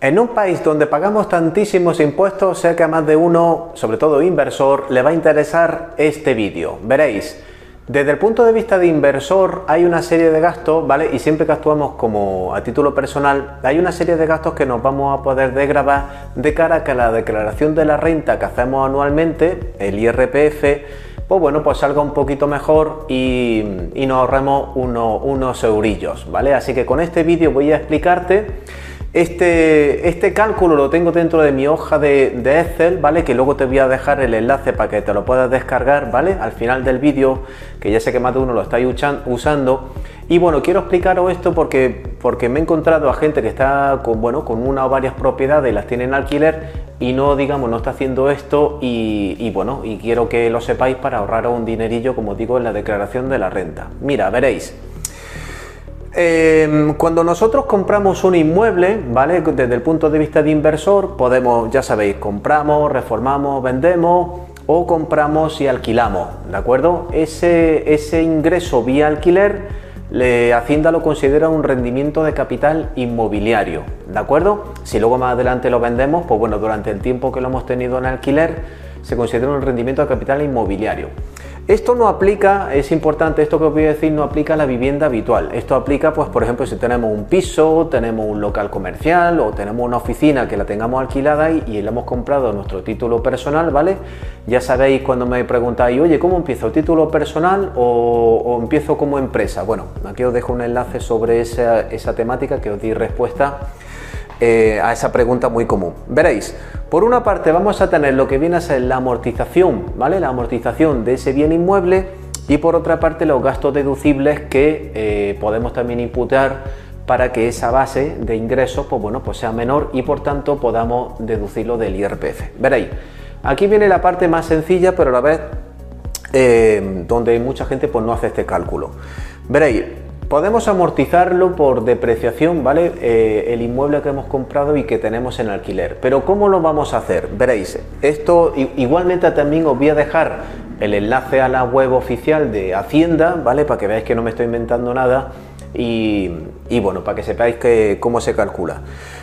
En un país donde pagamos tantísimos impuestos, sé que a más de uno, sobre todo inversor, le va a interesar este vídeo. Veréis, desde el punto de vista de inversor hay una serie de gastos, ¿vale? Y siempre que actuamos como a título personal, hay una serie de gastos que nos vamos a poder desgravar de cara a que la declaración de la renta que hacemos anualmente, el IRPF, pues bueno, pues salga un poquito mejor y, nos ahorremos unos eurillos, ¿vale? Así que con este vídeo voy a explicarte este, este cálculo lo tengo dentro de mi hoja de, Excel, ¿vale? Que luego te voy a dejar el enlace para que te lo puedas descargar, ¿vale? Al final del vídeo, que ya sé que más de uno lo estáis usando. Y bueno, quiero explicaros esto porque, porque me he encontrado a gente que está con, bueno, con una o varias propiedades y las tiene en alquiler y no, digamos, no está haciendo esto y, y bueno, y quiero que lo sepáis para ahorraros un dinerillo, como digo, en la declaración de la renta. Mira, veréis. Em, cuando nosotros compramos un inmueble, ¿vale? Desde el punto de vista de inversor, podemos, ya sabéis, compramos, reformamos, vendemos o compramos y alquilamos, ¿de acuerdo? Ese, ingreso vía alquiler, le, Hacienda lo considera un rendimiento de capital inmobiliario, ¿de acuerdo? Si luego más adelante lo vendemos, pues bueno, durante el tiempo que lo hemos tenido en alquiler, se considera un rendimiento de capital inmobiliario. Esto no aplica, es importante, esto que os voy a decir no aplica a la vivienda habitual. Esto aplica, pues, por ejemplo, si tenemos un piso, tenemos un local comercial o tenemos una oficina que la tengamos alquilada y, y le hemos comprado nuestro título personal, ¿vale? Ya sabéis cuando me preguntáis, oye, ¿cómo empiezo? ¿Título personal o, empiezo como empresa? Bueno, aquí os dejo un enlace sobre esa, esa temática que os di respuesta eh, a esa pregunta muy común. Veréis, por una parte vamos a tener lo que viene a ser la amortización, ¿vale? La amortización de ese bien inmueble y por otra parte los gastos deducibles que eh, podemos también imputar para que esa base de ingresos pues bueno, pues sea menor y por tanto podamos deducirlo del IRPF. Veréis, aquí viene la parte más sencilla pero a la vez eh, donde mucha gente pues no hace este cálculo. Veréis, Podemos amortizarlo por depreciación, ¿vale? Eh, el inmueble que hemos comprado y que tenemos en alquiler. Pero ¿cómo lo vamos a hacer? Veréis, esto igualmente también os voy a dejar el enlace a la web oficial de Hacienda, ¿vale? Para que veáis que no me estoy inventando nada y, bueno, para que sepáis que, cómo se calcula.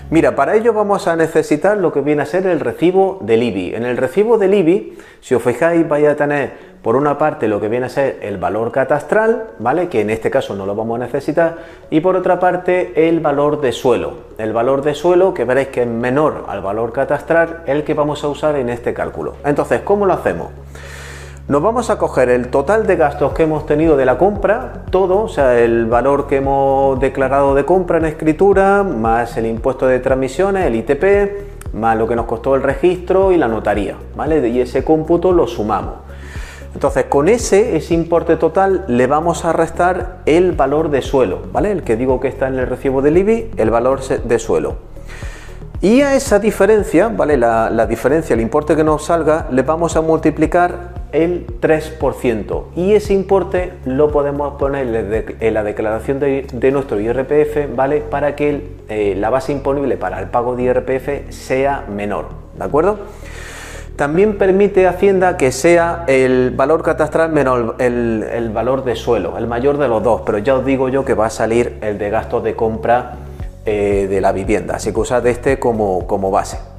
Mira, para ello vamos a necesitar lo que viene a ser el recibo del IBI. En el recibo del IBI, si os fijáis, vais a tener por una parte lo que viene a ser el valor catastral, ¿vale? Que en este caso no lo vamos a necesitar, y por otra parte el valor de suelo. El valor de suelo que veréis que es menor al valor catastral, el que vamos a usar en este cálculo. Entonces, ¿cómo lo hacemos? Nos vamos a coger el total de gastos que hemos tenido de la compra, todo, o sea, el valor que hemos declarado de compra en escritura, más el impuesto de transmisiones, el ITP, más lo que nos costó el registro y la notaría, ¿vale? Y ese cómputo lo sumamos. Entonces, con ese, ese importe total, le vamos a restar el valor de suelo, ¿vale? El que digo que está en el recibo del IBI, el valor de suelo. Y a esa diferencia, ¿vale? La, diferencia, el importe que nos salga, le vamos a multiplicar el 3%. Y ese importe lo podemos poner en la declaración de, nuestro IRPF, ¿vale? Para que eh, la base imponible para el pago de IRPF sea menor, ¿de acuerdo? También permite Hacienda que sea el valor catastral menos el, valor de suelo, el mayor de los dos, pero ya os digo yo que va a salir el de gastos de compra eh, de la vivienda, así que usad este como, como base.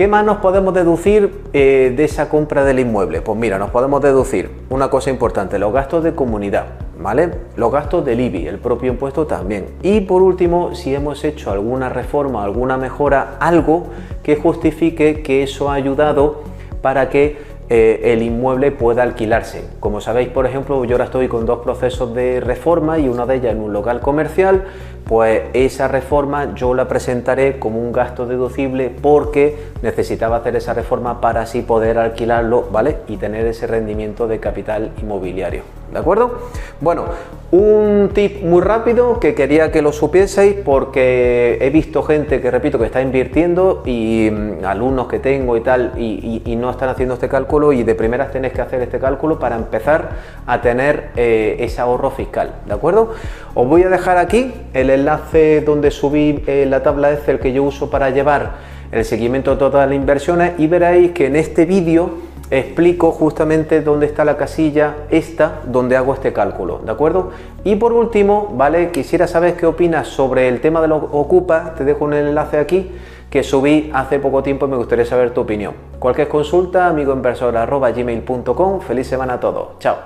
¿Qué más nos podemos deducir eh, de esa compra del inmueble? Pues mira, nos podemos deducir una cosa importante, los gastos de comunidad, ¿vale? Los gastos del IBI, el propio impuesto también. Y por último, si hemos hecho alguna reforma, alguna mejora, algo que justifique que eso ha ayudado para que eh, el inmueble pueda alquilarse. Como sabéis, por ejemplo, yo ahora estoy con dos procesos de reforma y una de ellas en un local comercial pues esa reforma yo la presentaré como un gasto deducible porque necesitaba hacer esa reforma para así poder alquilarlo, ¿vale? Y tener ese rendimiento de capital inmobiliario, ¿de acuerdo? Bueno, un tip muy rápido que quería que lo supieseis porque he visto gente que, repito, que está invirtiendo y mm, alumnos que tengo y tal y, no están haciendo este cálculo y de primeras tenéis que hacer este cálculo para empezar a tener eh, ese ahorro fiscal, ¿de acuerdo? Os voy a dejar aquí el enlace donde subí eh, la tabla Excel que yo uso para llevar el seguimiento de todas las inversiones y veréis que en este vídeo explico justamente dónde está la casilla esta donde hago este cálculo, ¿de acuerdo? Y por último, ¿vale? Quisiera saber qué opinas sobre el tema de los ocupa, te dejo un enlace aquí que subí hace poco tiempo y me gustaría saber tu opinión. Cualquier consulta, amigoinversor.gmail.com. Feliz semana a todos. Chao.